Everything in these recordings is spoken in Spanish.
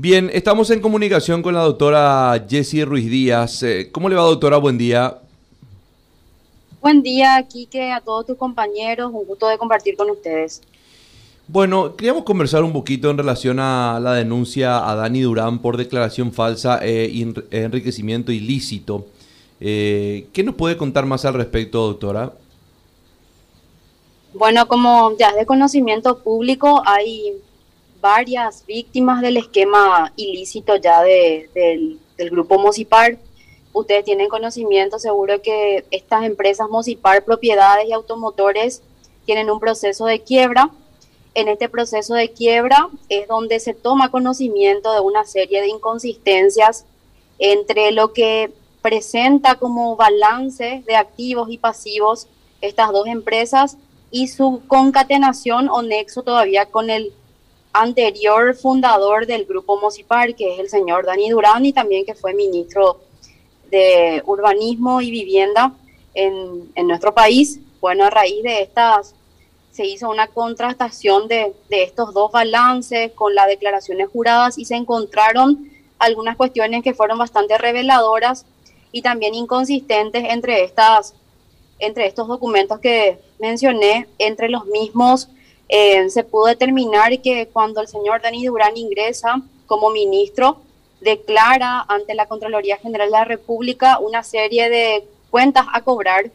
Bien, estamos en comunicación con la doctora Jessie Ruiz Díaz. Eh, ¿Cómo le va, doctora? Buen día. Buen día, Quique, a todos tus compañeros. Un gusto de compartir con ustedes. Bueno, queríamos conversar un poquito en relación a la denuncia a Dani Durán por declaración falsa e enriquecimiento ilícito. Eh, ¿Qué nos puede contar más al respecto, doctora? Bueno, como ya es de conocimiento público, hay varias víctimas del esquema ilícito ya del, grupo Mosipar. Ustedes tienen conocimiento seguro que estas empresas Mosipar, propiedades y automotores, tienen un proceso de quiebra. En este proceso de quiebra es donde se toma conocimiento de una serie de inconsistencias entre lo que presenta como balance de activos y pasivos estas dos empresas y su concatenación o nexo todavía con el anterior fundador del grupo Mosipar, que es el señor Dani Durán y también que fue ministro de Urbanismo y Vivienda en, en nuestro país. Bueno, a raíz de estas se hizo una contrastación de, de, estos dos balances con las declaraciones juradas y se encontraron algunas cuestiones que fueron bastante reveladoras y también inconsistentes entre, estas, entre estos documentos que mencioné. Entre los mismos eh, se pudo determinar que cuando el señor Dani Durán ingresa como ministro, declara ante la Contraloría General de la República una serie de cuentas a cobrar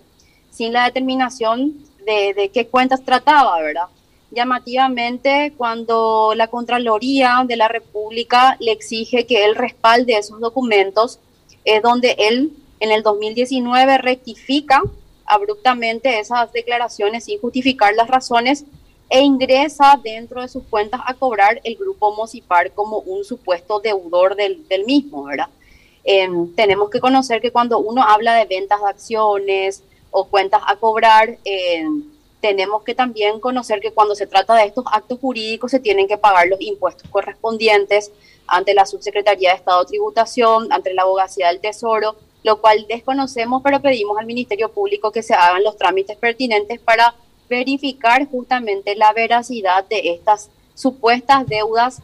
sin la determinación de, de qué cuentas trataba, ¿verdad? Llamativamente, cuando la Contraloría de la República le exige que él respalde esos documentos, es donde él en el 2019 rectifica abruptamente esas declaraciones sin justificar las razones e ingresa dentro de sus cuentas a cobrar el grupo Mosipar como un supuesto deudor del, del mismo, ¿verdad? Em, tenemos que conocer que cuando uno habla de ventas de acciones o cuentas a cobrar, em, tenemos que también conocer que cuando se trata de estos actos jurídicos se tienen que pagar los impuestos correspondientes ante la Subsecretaría de Estado de Tributación, ante la Abogacía del Tesoro, lo cual desconocemos, pero pedimos al Ministerio Público que se hagan los trámites pertinentes para verificar justamente la veracidad de estas supuestas deudas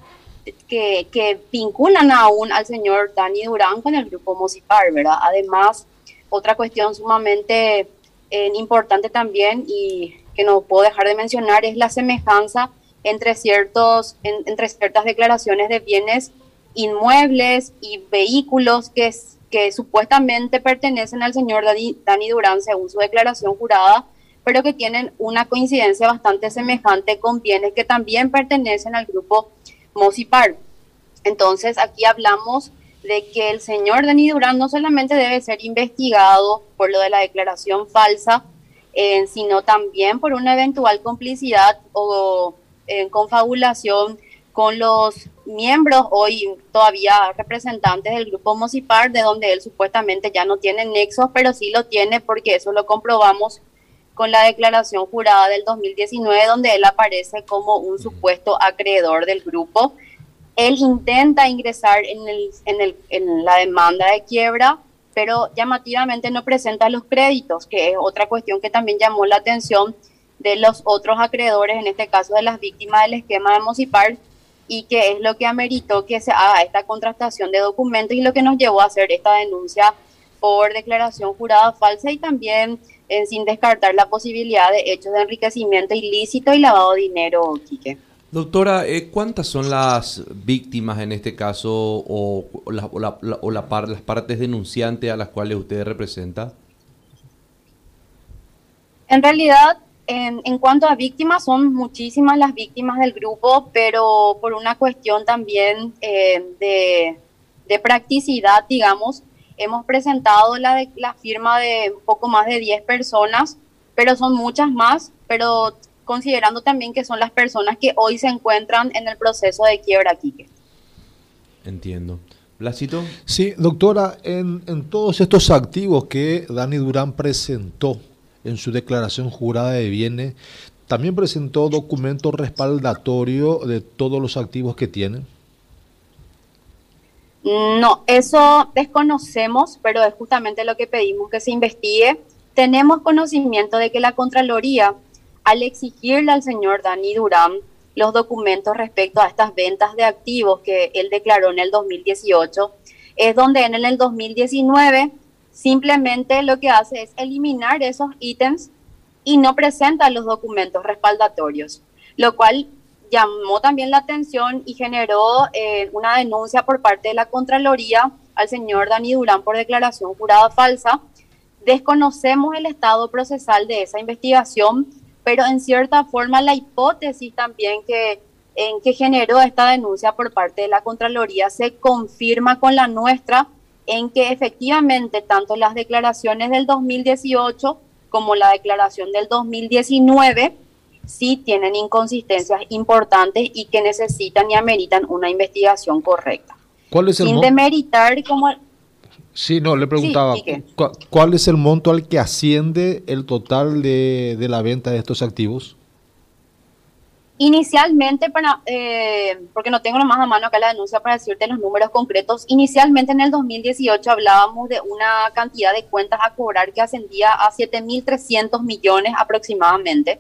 que, que vinculan aún al señor Dani Durán con el grupo Mosipar, ¿verdad? Además, otra cuestión sumamente eh, importante también y que no puedo dejar de mencionar es la semejanza entre, ciertos, entre ciertas declaraciones de bienes inmuebles y vehículos que, que supuestamente pertenecen al señor Dani, Dani Durán según su declaración jurada, pero que tienen una coincidencia bastante semejante con bienes que también pertenecen al grupo Mosipar. Entonces aquí hablamos de que el señor Dani Durán no solamente debe ser investigado por lo de la declaración falsa, eh, sino también por una eventual complicidad o en confabulación con los miembros, hoy todavía representantes del grupo Mosipar, de donde él supuestamente ya no tiene nexos, pero sí lo tiene porque eso lo comprobamos con la declaración jurada del 2019, donde él aparece como un supuesto acreedor del grupo. Él intenta ingresar en, el, en, el, en la demanda de quiebra, pero llamativamente no presenta los créditos, que es otra cuestión que también llamó la atención de los otros acreedores, en este caso de las víctimas del esquema de Mosipar, y que es lo que ameritó que se haga esta contrastación de documentos y lo que nos llevó a hacer esta denuncia por declaración jurada falsa y también eh, sin descartar la posibilidad de hechos de enriquecimiento ilícito y lavado de dinero, Quique. Doctora, eh, ¿cuántas son las víctimas en este caso o, o, las partes denunciantes a las cuales usted representa? En realidad, en, cuanto a víctimas, son muchísimas las víctimas del grupo, pero por una cuestión también eh, de, practicidad, digamos, hemos presentado la, la firma de un poco más de 10 personas, pero son muchas más, pero considerando también que son las personas que hoy se encuentran en el proceso de quiebra, Quique. Entiendo. Blasito. Sí, doctora, en, en todos estos activos que Dani Durán presentó, en su declaración jurada de bienes, también presentó documento respaldatorio de todos los activos que tiene. No, eso desconocemos, pero es justamente lo que pedimos que se investigue. Tenemos conocimiento de que la Contraloría, al exigirle al señor Dani Durán los documentos respecto a estas ventas de activos que él declaró en el 2018, es donde en el 2019 simplemente lo que hace es eliminar esos ítems y no presenta los documentos respaldatorios, lo cual llamó también la atención y generó eh, una denuncia por parte de la Contraloría al señor Dani Durán por declaración jurada falsa. Desconocemos el estado procesal de esa investigación, pero en cierta forma la hipótesis también que, en que generó esta denuncia por parte de la Contraloría se confirma con la nuestra en que efectivamente tanto las declaraciones del 2018 como la declaración del 2019 sí tienen inconsistencias importantes y que necesitan y ameritan una investigación correcta. ¿Cuál es el Sin demeritar como... Sí, no, le preguntaba, ¿cuál es el monto al que asciende el total de, de la venta de estos activos? Inicialmente, para, eh, porque no tengo nomás a mano acá la denuncia para decirte los números concretos, inicialmente en el 2018 hablábamos de una cantidad de cuentas a cobrar que ascendía a 7.300 millones aproximadamente.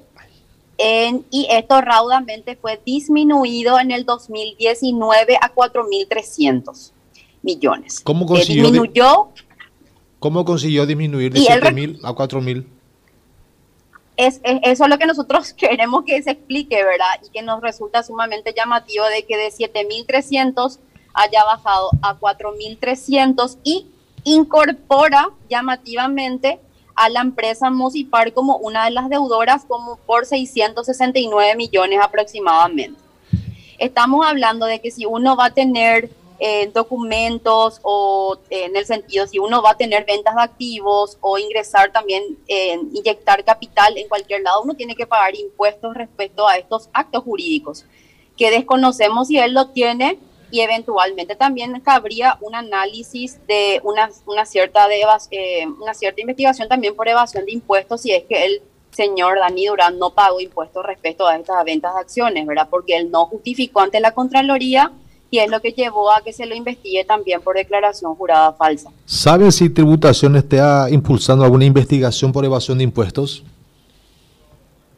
Y esto raudamente fue disminuido en el 2019 a 4.300 millones. ¿Cómo consiguió, disminuyó, ¿Cómo consiguió disminuir de 7.000 a 4.000? es, eso es lo que nosotros queremos que se explique, ¿verdad? Y que nos resulta sumamente llamativo de que de 7.300 haya bajado a 4.300 y incorpora llamativamente a la empresa Musipar como una de las deudoras como por 669 millones aproximadamente. Estamos hablando de que si uno va a tener en documentos o en el sentido si uno va a tener ventas de activos o ingresar también, en inyectar capital en cualquier lado, uno tiene que pagar impuestos respecto a estos actos jurídicos que desconocemos si él lo tiene y eventualmente también cabría un análisis de una, una cierta de eh, una cierta investigación también por evasión de impuestos si es que el señor Dani Durán no pagó impuestos respecto a estas ventas de acciones, ¿verdad? Porque él no justificó ante la Contraloría y es lo que llevó a que se lo investigue también por declaración jurada falsa. ¿Saben si tributación está impulsando alguna investigación por evasión de impuestos?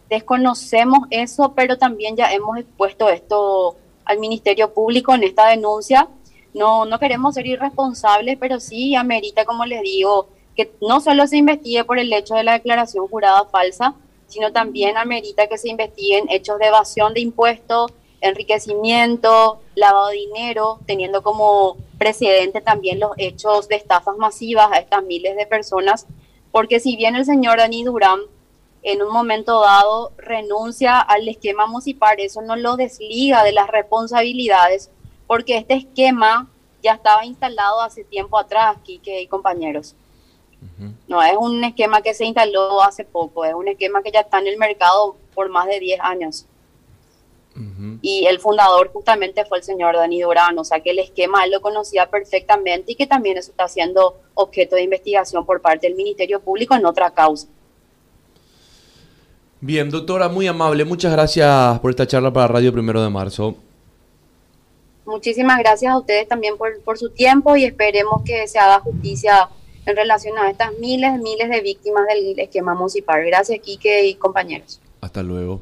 Desconocemos eso, pero también ya hemos expuesto esto al Ministerio Público en esta denuncia. No, no queremos ser irresponsables, pero sí amerita, como les digo, que no solo se investigue por el hecho de la declaración jurada falsa, sino también amerita que se investiguen hechos de evasión de impuestos, enriquecimiento, lavado de dinero, teniendo como precedente también los hechos de estafas masivas a estas miles de personas, porque si bien el señor Dani Durán en un momento dado renuncia al esquema municipal, eso no lo desliga de las responsabilidades, porque este esquema ya estaba instalado hace tiempo atrás, Kike y compañeros. No es un esquema que se instaló hace poco, es un esquema que ya está en el mercado por más de 10 años. Y el fundador justamente fue el señor Dani Durán, o sea que el esquema él lo conocía perfectamente y que también eso está siendo objeto de investigación por parte del Ministerio Público en otra causa. Bien, doctora, muy amable. Muchas gracias por esta charla para Radio Primero de Marzo. Muchísimas gracias a ustedes también por, por su tiempo y esperemos que se haga justicia en relación a estas miles, miles de víctimas del esquema municipal. Gracias, Quique y compañeros. Hasta luego.